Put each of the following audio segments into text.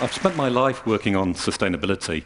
I've spent my life working on sustainability.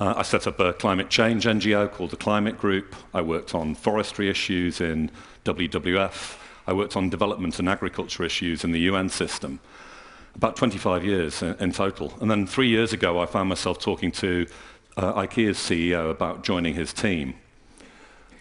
Uh, I set up a climate change NGO called the Climate Group. I worked on forestry issues in WWF. I worked on development and agriculture issues in the UN system. About 25 years in, in total. And then three years ago, I found myself talking to uh, IKEA's CEO about joining his team.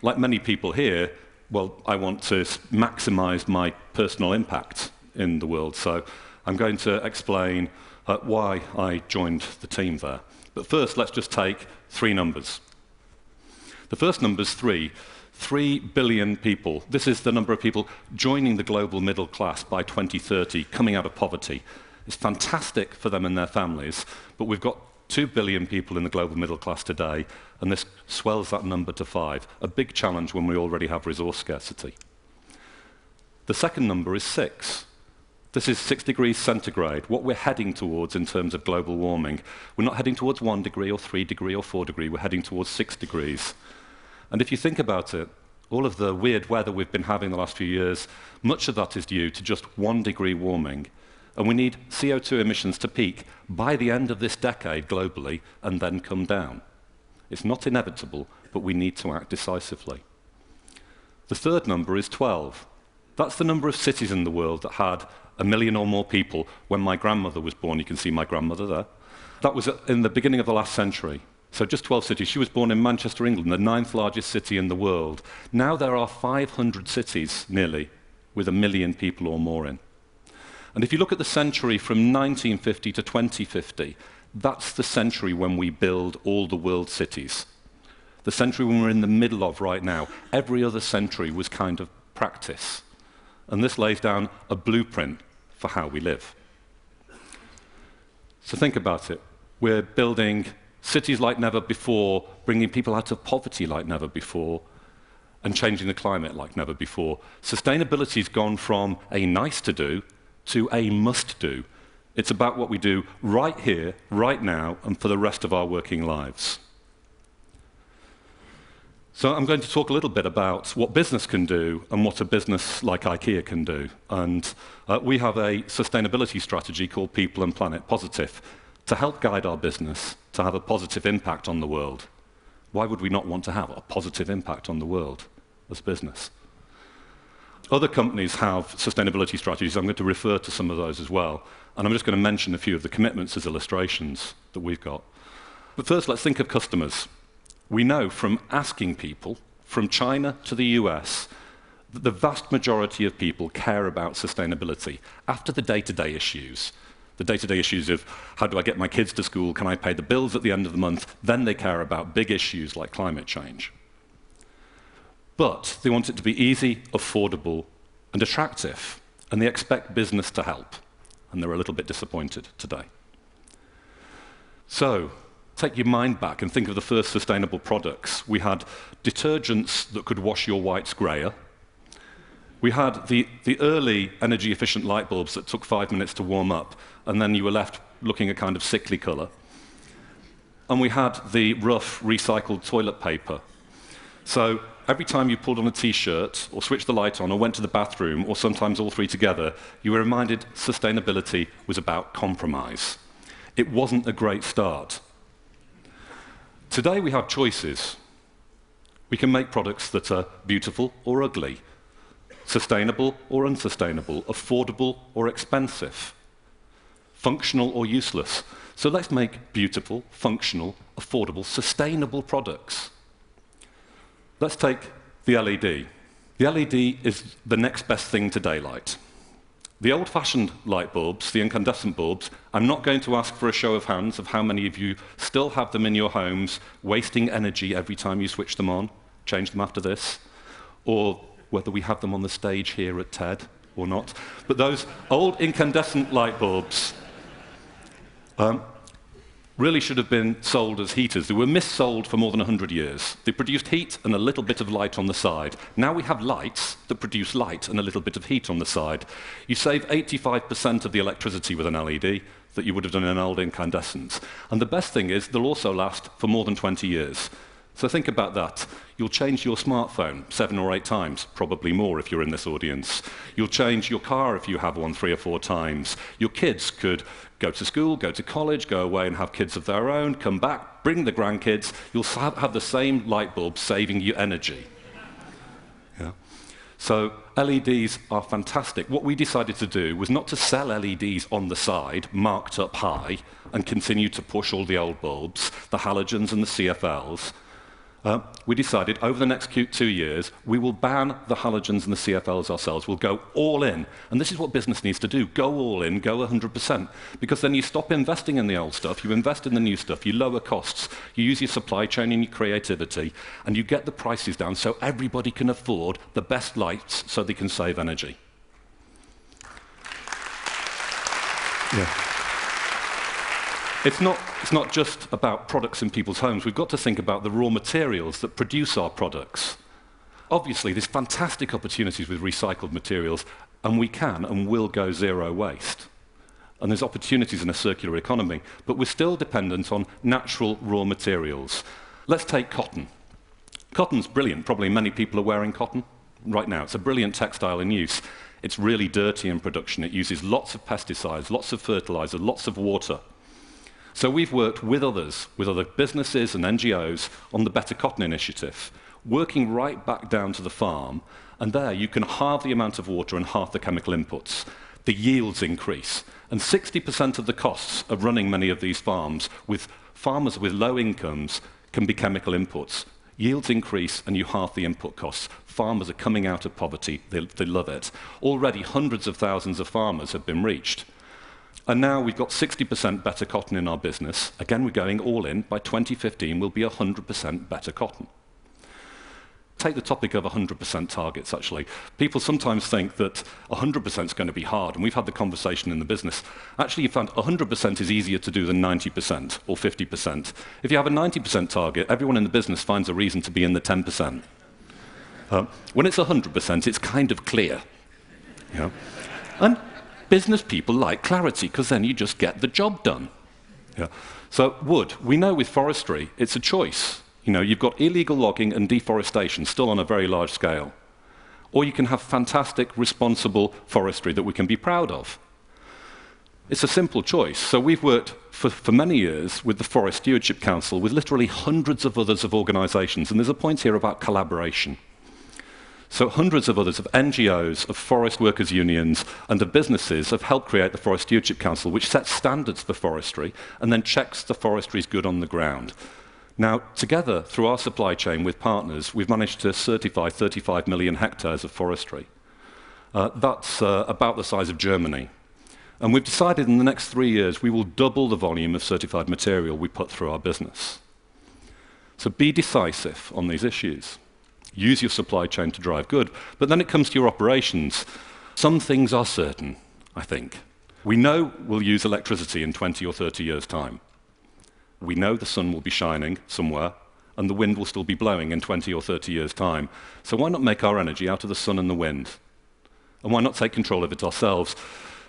Like many people here, well, I want to maximize my personal impact in the world. So I'm going to explain uh, why I joined the team there. But first, let's just take three numbers. The first number is three. Three billion people. This is the number of people joining the global middle class by 2030, coming out of poverty. It's fantastic for them and their families, but we've got two billion people in the global middle class today, and this swells that number to five. A big challenge when we already have resource scarcity. The second number is six. This is six degrees centigrade, what we're heading towards in terms of global warming. We're not heading towards one degree or three degree or four degree, we're heading towards six degrees. And if you think about it, all of the weird weather we've been having the last few years, much of that is due to just one degree warming. And we need CO2 emissions to peak by the end of this decade globally and then come down. It's not inevitable, but we need to act decisively. The third number is 12. That's the number of cities in the world that had a million or more people when my grandmother was born. You can see my grandmother there. That was in the beginning of the last century. So just 12 cities. She was born in Manchester, England, the ninth largest city in the world. Now there are 500 cities, nearly, with a million people or more in. And if you look at the century from 1950 to 2050, that's the century when we build all the world cities. The century when we're in the middle of right now. Every other century was kind of practice. And this lays down a blueprint for how we live. So think about it. We're building cities like never before, bringing people out of poverty like never before, and changing the climate like never before. Sustainability's gone from a nice to do to a must do. It's about what we do right here, right now, and for the rest of our working lives. So I'm going to talk a little bit about what business can do and what a business like IKEA can do. And uh, we have a sustainability strategy called People and Planet Positive to help guide our business to have a positive impact on the world. Why would we not want to have a positive impact on the world as business? Other companies have sustainability strategies. I'm going to refer to some of those as well. And I'm just going to mention a few of the commitments as illustrations that we've got. But first, let's think of customers. We know from asking people, from China to the US, that the vast majority of people care about sustainability after the day-to-day issues. The day-to-day issues of how do I get my kids to school, can I pay the bills at the end of the month, then they care about big issues like climate change. But they want it to be easy, affordable, and attractive, and they expect business to help. And they're a little bit disappointed today. So, take your mind back and think of the first sustainable products. We had detergents that could wash your whites grayer. We had the, the early energy efficient light bulbs that took five minutes to warm up, and then you were left looking a kind of sickly color. And we had the rough recycled toilet paper. So every time you pulled on a t-shirt or switched the light on or went to the bathroom or sometimes all three together, you were reminded sustainability was about compromise. It wasn't a great start. Today we have choices. We can make products that are beautiful or ugly, sustainable or unsustainable, affordable or expensive, functional or useless. So let's make beautiful, functional, affordable, sustainable products. Let's take the LED. The LED is the next best thing to daylight. The old-fashioned light bulbs, the incandescent bulbs, I'm not going to ask for a show of hands of how many of you still have them in your homes, wasting energy every time you switch them on, change them after this, or whether we have them on the stage here at TED or not. But those old incandescent light bulbs, um, really should have been sold as heaters. They were missold for more than 100 years. They produced heat and a little bit of light on the side. Now we have lights that produce light and a little bit of heat on the side. You save 85% of the electricity with an LED that you would have done in an old incandescent. And the best thing is they'll also last for more than 20 years. So think about that. You'll change your smartphone seven or eight times, probably more if you're in this audience. You'll change your car if you have one three or four times. Your kids could go to school, go to college, go away and have kids of their own, come back, bring the grandkids. You'll have the same light bulb saving you energy. Yeah. So LEDs are fantastic. What we decided to do was not to sell LEDs on the side, marked up high, and continue to push all the old bulbs, the halogens and the CFLs, uh, we decided over the next two years, we will ban the halogens and the CFLs ourselves. We'll go all in. And this is what business needs to do go all in, go 100%. Because then you stop investing in the old stuff, you invest in the new stuff, you lower costs, you use your supply chain and your creativity, and you get the prices down so everybody can afford the best lights so they can save energy. Yeah. It's not, it's not just about products in people's homes. We've got to think about the raw materials that produce our products. Obviously, there's fantastic opportunities with recycled materials, and we can and will go zero waste. And there's opportunities in a circular economy, but we're still dependent on natural raw materials. Let's take cotton. Cotton's brilliant. Probably many people are wearing cotton right now. It's a brilliant textile in use. It's really dirty in production. It uses lots of pesticides, lots of fertilizer, lots of water. So we've worked with others, with other businesses and NGOs, on the Better Cotton Initiative, working right back down to the farm. And there you can halve the amount of water and half the chemical inputs. The yields increase. And 60% of the costs of running many of these farms with farmers with low incomes can be chemical inputs. Yields increase and you halve the input costs. Farmers are coming out of poverty. They, they love it. Already hundreds of thousands of farmers have been reached. And now we've got 60% better cotton in our business. Again, we're going all in. By 2015, we'll be 100% better cotton. Take the topic of 100% targets, actually. People sometimes think that 100% is going to be hard, and we've had the conversation in the business. Actually, you found 100% is easier to do than 90% or 50%. If you have a 90% target, everyone in the business finds a reason to be in the 10%. Uh, when it's 100%, it's kind of clear. And business people like clarity because then you just get the job done. Yeah. So wood, we know with forestry, it's a choice. You know, you've got illegal logging and deforestation still on a very large scale. Or you can have fantastic, responsible forestry that we can be proud of. It's a simple choice. So we've worked for, for many years with the Forest Stewardship Council, with literally hundreds of others of organizations, and there's a point here about collaboration. So hundreds of others, of NGOs, of forest workers' unions, and of businesses have helped create the Forest Stewardship Council, which sets standards for forestry and then checks the forestry is good on the ground. Now, together, through our supply chain with partners, we've managed to certify 35 million hectares of forestry. Uh, that's uh, about the size of Germany. And we've decided in the next three years we will double the volume of certified material we put through our business. So be decisive on these issues. Use your supply chain to drive good. But then it comes to your operations. Some things are certain, I think. We know we'll use electricity in 20 or 30 years' time. We know the sun will be shining somewhere, and the wind will still be blowing in 20 or 30 years' time. So why not make our energy out of the sun and the wind? And why not take control of it ourselves?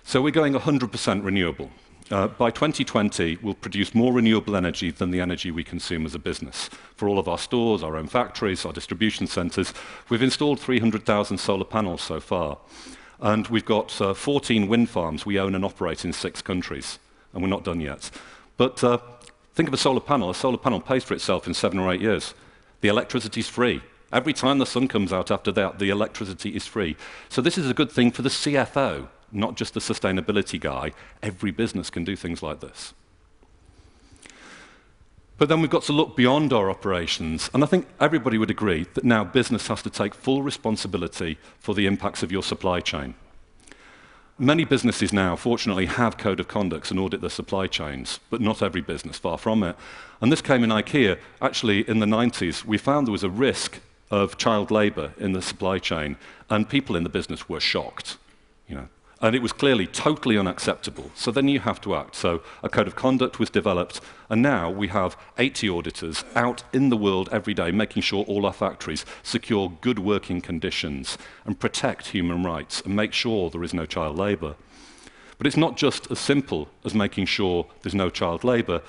So we're going 100% renewable. Uh, by 2020, we'll produce more renewable energy than the energy we consume as a business. For all of our stores, our own factories, our distribution centres, we've installed 300,000 solar panels so far. And we've got uh, 14 wind farms we own and operate in six countries. And we're not done yet. But uh, think of a solar panel. A solar panel pays for itself in seven or eight years. The electricity is free. Every time the sun comes out after that, the electricity is free. So this is a good thing for the CFO not just the sustainability guy. Every business can do things like this. But then we've got to look beyond our operations. And I think everybody would agree that now business has to take full responsibility for the impacts of your supply chain. Many businesses now, fortunately, have code of conducts and audit their supply chains, but not every business, far from it. And this came in IKEA. Actually, in the 90s, we found there was a risk of child labor in the supply chain, and people in the business were shocked. And it was clearly totally unacceptable. So then you have to act. So a code of conduct was developed, and now we have 80 auditors out in the world every day making sure all our factories secure good working conditions and protect human rights and make sure there is no child labour. But it's not just as simple as making sure there's no child labour.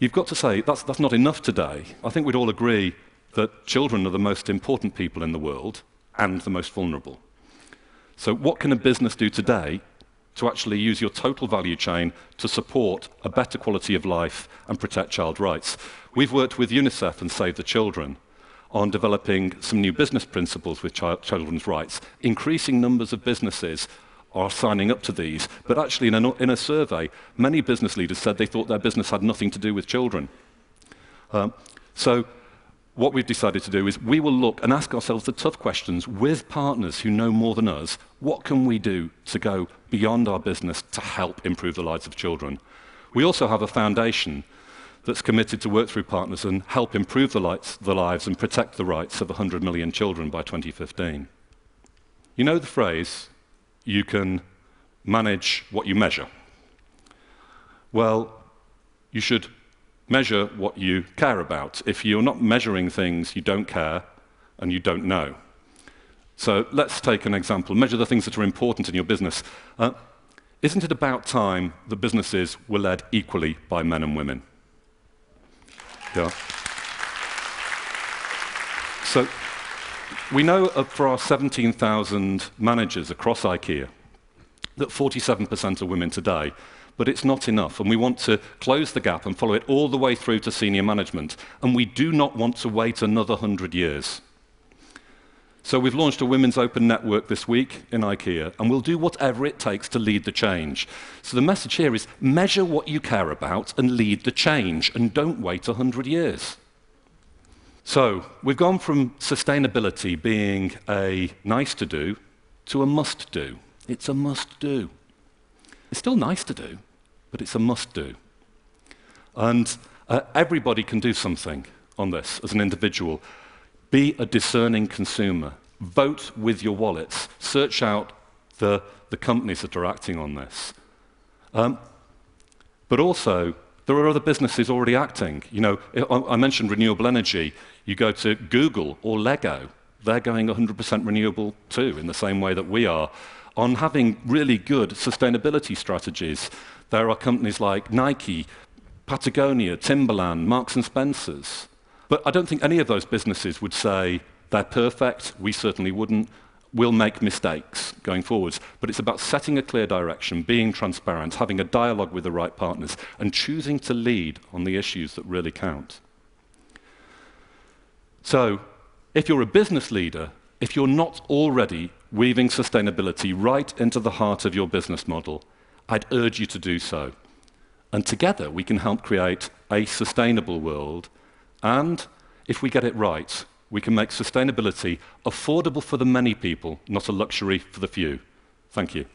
you've got to say that's, that's not enough today. I think we'd all agree that children are the most important people in the world and the most vulnerable. So, what can a business do today to actually use your total value chain to support a better quality of life and protect child rights? We've worked with UNICEF and Save the Children on developing some new business principles with child, children's rights. Increasing numbers of businesses are signing up to these, but actually, in a, in a survey, many business leaders said they thought their business had nothing to do with children. Um, so, what we've decided to do is we will look and ask ourselves the tough questions with partners who know more than us. What can we do to go beyond our business to help improve the lives of children? We also have a foundation that's committed to work through partners and help improve the, lights, the lives and protect the rights of 100 million children by 2015. You know the phrase, you can manage what you measure. Well, you should measure what you care about. If you're not measuring things you don't care and you don't know. So let's take an example. Measure the things that are important in your business. Uh, isn't it about time that businesses were led equally by men and women? Yeah. So we know for our 17,000 managers across IKEA that 47% are women today, but it's not enough. And we want to close the gap and follow it all the way through to senior management. And we do not want to wait another 100 years. So we've launched a women's open network this week in IKEA, and we'll do whatever it takes to lead the change. So the message here is measure what you care about and lead the change, and don't wait 100 years. So we've gone from sustainability being a nice to do to a must do. It's a must do. It's still nice to do, but it's a must do. And uh, everybody can do something on this as an individual. Be a discerning consumer. Vote with your wallets. Search out the, the companies that are acting on this. Um, but also, there are other businesses already acting. You know, I mentioned renewable energy. You go to Google or Lego, they're going 100% renewable too, in the same way that we are. On having really good sustainability strategies, there are companies like Nike, Patagonia, Timberland, Marks and Spencers. But I don't think any of those businesses would say they're perfect. We certainly wouldn't. We'll make mistakes going forwards. But it's about setting a clear direction, being transparent, having a dialogue with the right partners, and choosing to lead on the issues that really count. So, if you're a business leader, if you're not already weaving sustainability right into the heart of your business model, I'd urge you to do so. And together we can help create a sustainable world and if we get it right, we can make sustainability affordable for the many people, not a luxury for the few. Thank you.